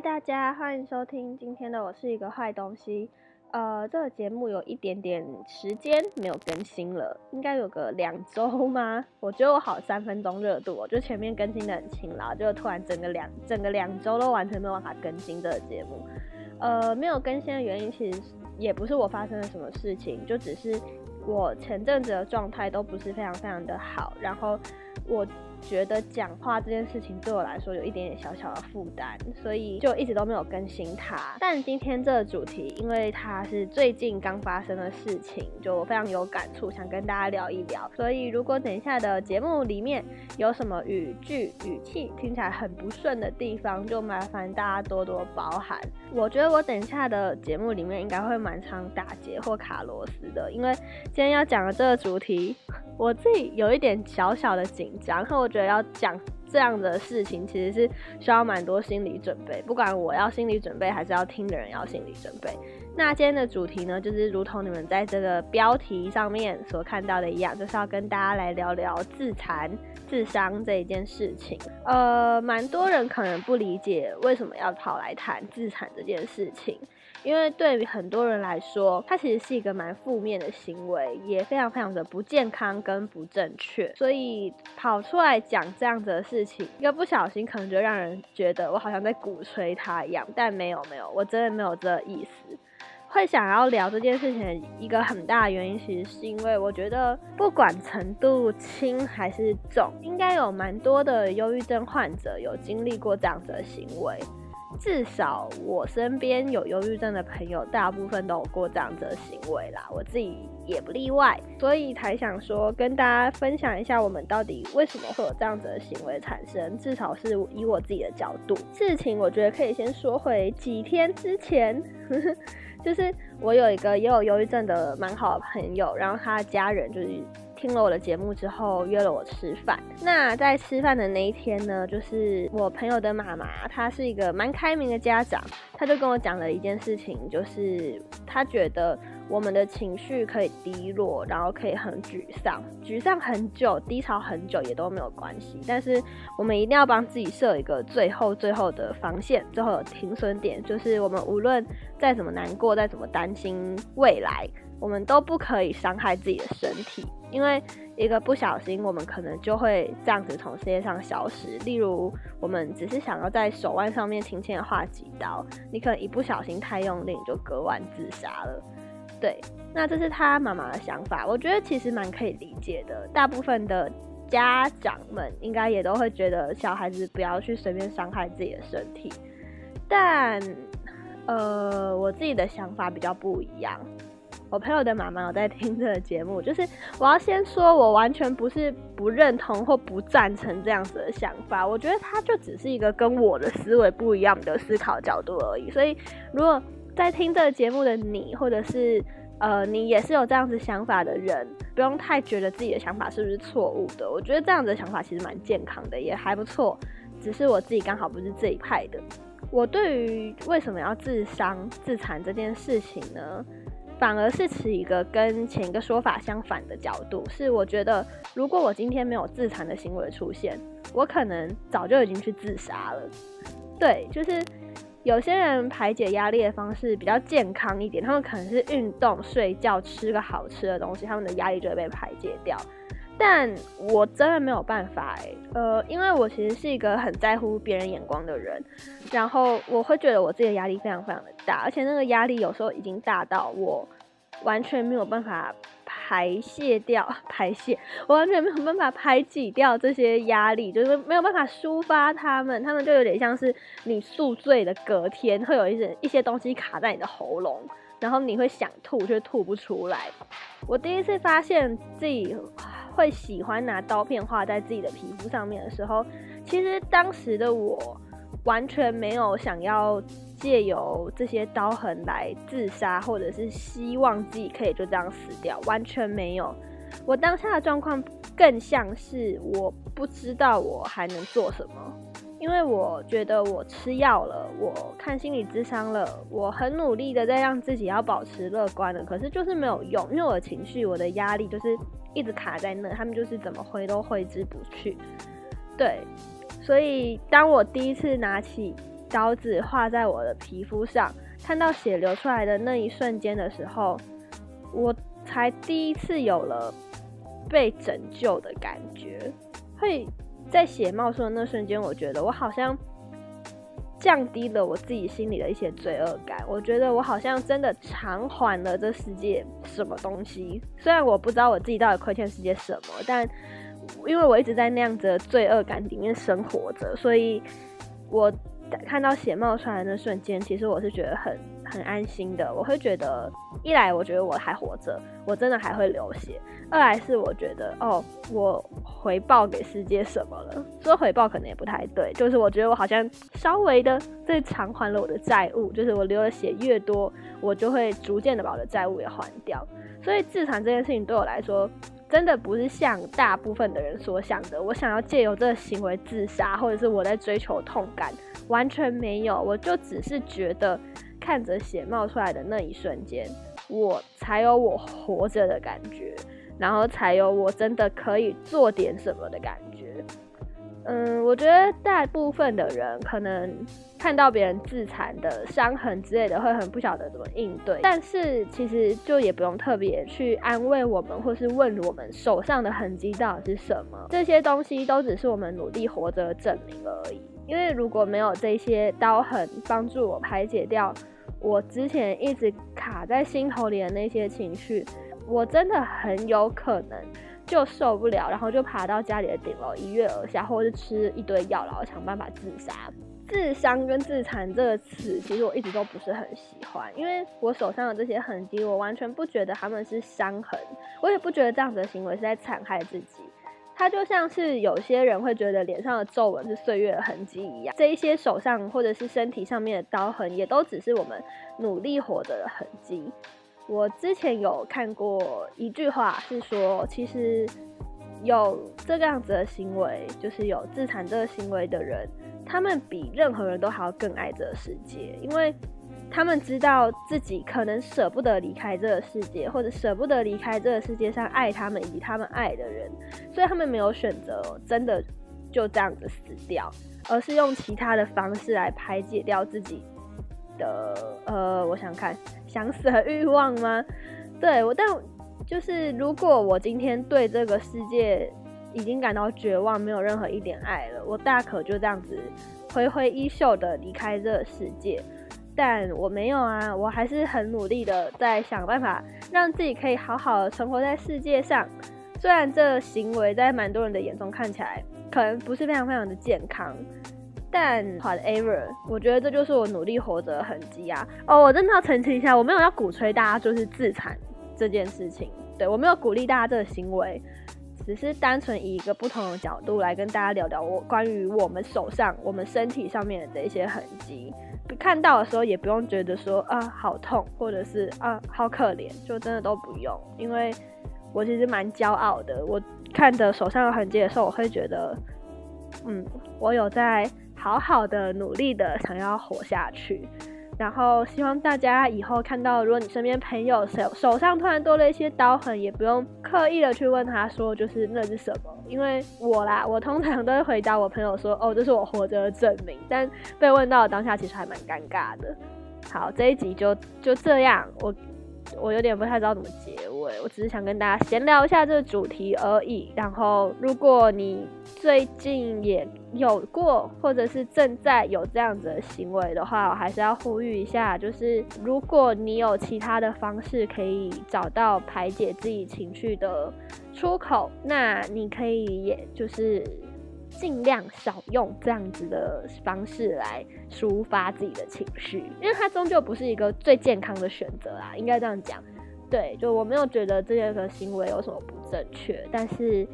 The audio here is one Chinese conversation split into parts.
大家欢迎收听今天的我是一个坏东西。呃，这个节目有一点点时间没有更新了，应该有个两周吗？我觉得我好三分钟热度，我就前面更新的很勤劳，就突然整个两整个两周都完全没有办法更新这个节目。呃，没有更新的原因其实也不是我发生了什么事情，就只是我前阵子的状态都不是非常非常的好，然后我。觉得讲话这件事情对我来说有一点点小小的负担，所以就一直都没有更新它。但今天这个主题，因为它是最近刚发生的事情，就非常有感触，想跟大家聊一聊。所以如果等一下的节目里面有什么语句、语气听起来很不顺的地方，就麻烦大家多多包涵。我觉得我等一下的节目里面应该会蛮常打结或卡螺丝的，因为今天要讲的这个主题。我自己有一点小小的紧张，可我觉得要讲这样的事情，其实是需要蛮多心理准备。不管我要心理准备，还是要听的人要心理准备。那今天的主题呢，就是如同你们在这个标题上面所看到的一样，就是要跟大家来聊聊自残、自伤这一件事情。呃，蛮多人可能不理解为什么要跑来谈自残这件事情。因为对于很多人来说，它其实是一个蛮负面的行为，也非常非常的不健康跟不正确，所以跑出来讲这样子的事情，一个不小心可能就让人觉得我好像在鼓吹他一样，但没有没有，我真的没有这个意思。会想要聊这件事情的一个很大的原因，其实是因为我觉得不管程度轻还是重，应该有蛮多的忧郁症患者有经历过这样子的行为。至少我身边有忧郁症的朋友，大部分都有过这样子的行为啦，我自己也不例外，所以才想说跟大家分享一下，我们到底为什么会有这样子的行为产生。至少是以我自己的角度，事情我觉得可以先说回几天之前，就是我有一个也有忧郁症的蛮好的朋友，然后他的家人就是。听了我的节目之后，约了我吃饭。那在吃饭的那一天呢，就是我朋友的妈妈，她是一个蛮开明的家长，她就跟我讲了一件事情，就是她觉得我们的情绪可以低落，然后可以很沮丧，沮丧很久，低潮很久也都没有关系。但是我们一定要帮自己设一个最后最后的防线，最后的停损点，就是我们无论再怎么难过，再怎么担心未来。我们都不可以伤害自己的身体，因为一个不小心，我们可能就会这样子从世界上消失。例如，我们只是想要在手腕上面轻轻的划几刀，你可能一不小心太用力，你就割腕自杀了。对，那这是他妈妈的想法，我觉得其实蛮可以理解的。大部分的家长们应该也都会觉得小孩子不要去随便伤害自己的身体，但呃，我自己的想法比较不一样。我朋友的妈妈有在听这个节目，就是我要先说，我完全不是不认同或不赞成这样子的想法。我觉得他就只是一个跟我的思维不一样的思考角度而已。所以，如果在听这个节目的你，或者是呃你也是有这样子想法的人，不用太觉得自己的想法是不是错误的。我觉得这样子的想法其实蛮健康的，也还不错。只是我自己刚好不是这一派的。我对于为什么要自伤自残这件事情呢？反而是持一个跟前一个说法相反的角度，是我觉得如果我今天没有自残的行为出现，我可能早就已经去自杀了。对，就是有些人排解压力的方式比较健康一点，他们可能是运动、睡觉、吃个好吃的东西，他们的压力就会被排解掉。但我真的没有办法哎，呃，因为我其实是一个很在乎别人眼光的人，然后我会觉得我自己的压力非常非常的大，而且那个压力有时候已经大到我完全没有办法排泄掉，排泄，我完全没有办法排挤掉这些压力，就是没有办法抒发他们，他们就有点像是你宿醉的隔天，会有一些一些东西卡在你的喉咙，然后你会想吐却吐不出来。我第一次发现自己。会喜欢拿刀片画在自己的皮肤上面的时候，其实当时的我完全没有想要借由这些刀痕来自杀，或者是希望自己可以就这样死掉，完全没有。我当下的状况更像是我不知道我还能做什么，因为我觉得我吃药了，我看心理智商了，我很努力的在让自己要保持乐观的，可是就是没有用，因为我的情绪，我的压力就是。一直卡在那，他们就是怎么挥都挥之不去。对，所以当我第一次拿起刀子划在我的皮肤上，看到血流出来的那一瞬间的时候，我才第一次有了被拯救的感觉。会在血冒出的那瞬间，我觉得我好像。降低了我自己心里的一些罪恶感，我觉得我好像真的偿还了这世界什么东西。虽然我不知道我自己到底亏欠世界什么，但因为我一直在那样子的罪恶感里面生活着，所以我。看到血冒出来的那瞬间，其实我是觉得很很安心的。我会觉得，一来我觉得我还活着，我真的还会流血；二来是我觉得，哦，我回报给世界什么了？说回报可能也不太对，就是我觉得我好像稍微的在偿还了我的债务。就是我流的血越多，我就会逐渐的把我的债务也还掉。所以自残这件事情对我来说。真的不是像大部分的人所想的，我想要借由这个行为自杀，或者是我在追求痛感，完全没有。我就只是觉得，看着血冒出来的那一瞬间，我才有我活着的感觉，然后才有我真的可以做点什么的感觉。嗯，我觉得大部分的人可能。看到别人自残的伤痕之类的，会很不晓得怎么应对。但是其实就也不用特别去安慰我们，或是问我们手上的痕迹到底是什么。这些东西都只是我们努力活着的证明而已。因为如果没有这些刀痕帮助我排解掉我之前一直卡在心头里的那些情绪，我真的很有可能就受不了，然后就爬到家里的顶楼一跃而下，或者是吃一堆药，然后想办法自杀。自伤跟自残这个词，其实我一直都不是很喜欢，因为我手上的这些痕迹，我完全不觉得他们是伤痕，我也不觉得这样子的行为是在残害自己。它就像是有些人会觉得脸上的皱纹是岁月的痕迹一样，这一些手上或者是身体上面的刀痕，也都只是我们努力活着的痕迹。我之前有看过一句话，是说其实有这个样子的行为，就是有自残这个行为的人。他们比任何人都还要更爱这个世界，因为他们知道自己可能舍不得离开这个世界，或者舍不得离开这个世界上爱他们以及他们爱的人，所以他们没有选择真的就这样子死掉，而是用其他的方式来排解掉自己的呃，我想看想死的欲望吗？对我，但就是如果我今天对这个世界。已经感到绝望，没有任何一点爱了。我大可就这样子挥挥衣袖的离开这个世界，但我没有啊，我还是很努力的在想办法让自己可以好好的生活在世界上。虽然这行为在蛮多人的眼中看起来可能不是非常非常的健康，但 whatever，我觉得这就是我努力活着的痕迹啊。哦，我真的要澄清一下，我没有要鼓吹大家就是自残这件事情，对我没有鼓励大家这个行为。只是单纯以一个不同的角度来跟大家聊聊我关于我们手上、我们身体上面的这些痕迹，看到的时候也不用觉得说啊好痛，或者是啊好可怜，就真的都不用，因为我其实蛮骄傲的。我看着手上的痕迹的时候，我会觉得，嗯，我有在好好的努力的想要活下去。然后希望大家以后看到，如果你身边朋友手手上突然多了一些刀痕，也不用刻意的去问他说，就是那是什么？因为我啦，我通常都会回答我朋友说，哦，这是我活着的证明。但被问到当下，其实还蛮尴尬的。好，这一集就就这样，我。我有点不太知道怎么结尾，我只是想跟大家闲聊一下这个主题而已。然后，如果你最近也有过，或者是正在有这样子的行为的话，我还是要呼吁一下，就是如果你有其他的方式可以找到排解自己情绪的出口，那你可以也就是。尽量少用这样子的方式来抒发自己的情绪，因为它终究不是一个最健康的选择啊，应该这样讲。对，就我没有觉得这些个行为有什么不正确，但是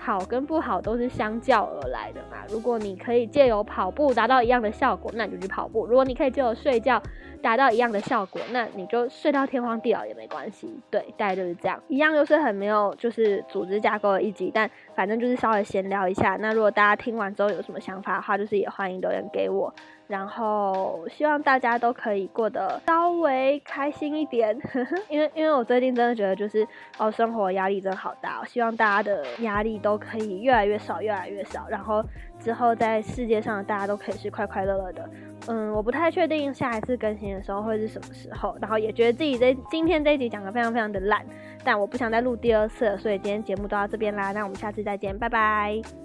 好跟不好都是相较而来的嘛。如果你可以借由跑步达到一样的效果，那你就去跑步；如果你可以借由睡觉达到一样的效果，那你就睡到天荒地老也没关系。对，大概就是这样，一样就是很没有就是组织架构的一集，但反正就是稍微闲聊一下。那如果大家听完之后有什么想法的话，就是也欢迎留言给我。然后希望大家都可以过得稍微开心一点，因为因为我最近真的觉得就是哦，生活压力真的好大。希望大家的压力都都可以越来越少，越来越少。然后之后在世界上大家都可以是快快乐乐的。嗯，我不太确定下一次更新的时候会是什么时候。然后也觉得自己在今天这一集讲的非常非常的烂，但我不想再录第二次了，所以今天节目都到这边啦。那我们下次再见，拜拜。